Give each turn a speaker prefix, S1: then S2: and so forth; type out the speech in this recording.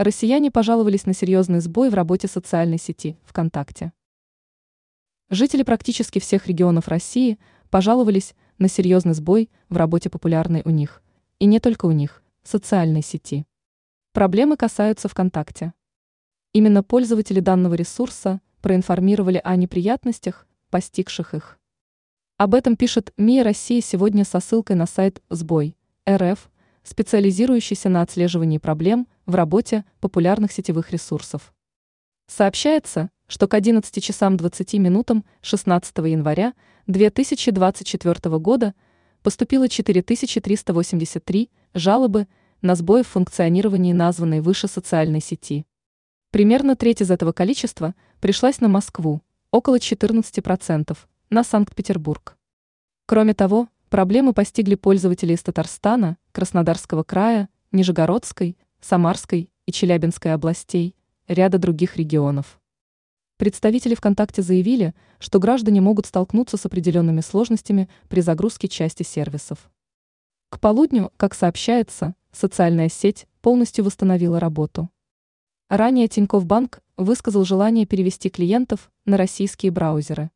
S1: Россияне пожаловались на серьезный сбой в работе социальной сети ВКонтакте. Жители практически всех регионов России пожаловались на серьезный сбой в работе популярной у них, и не только у них, социальной сети. Проблемы касаются ВКонтакте. Именно пользователи данного ресурса проинформировали о неприятностях, постигших их. Об этом пишет МИА России сегодня со ссылкой на сайт «Сбой» РФ, специализирующийся на отслеживании проблем в работе популярных сетевых ресурсов. Сообщается, что к 11 часам 20 минутам 16 января 2024 года поступило 4383 жалобы на сбои в функционировании названной выше социальной сети. Примерно треть из этого количества пришлась на Москву, около 14%, на Санкт-Петербург. Кроме того, проблемы постигли пользователей из Татарстана, Краснодарского края, Нижегородской, Самарской и Челябинской областей, ряда других регионов. Представители ВКонтакте заявили, что граждане могут столкнуться с определенными сложностями при загрузке части сервисов. К полудню, как сообщается, социальная сеть полностью восстановила работу. Ранее Тинькофф Банк высказал желание перевести клиентов на российские браузеры.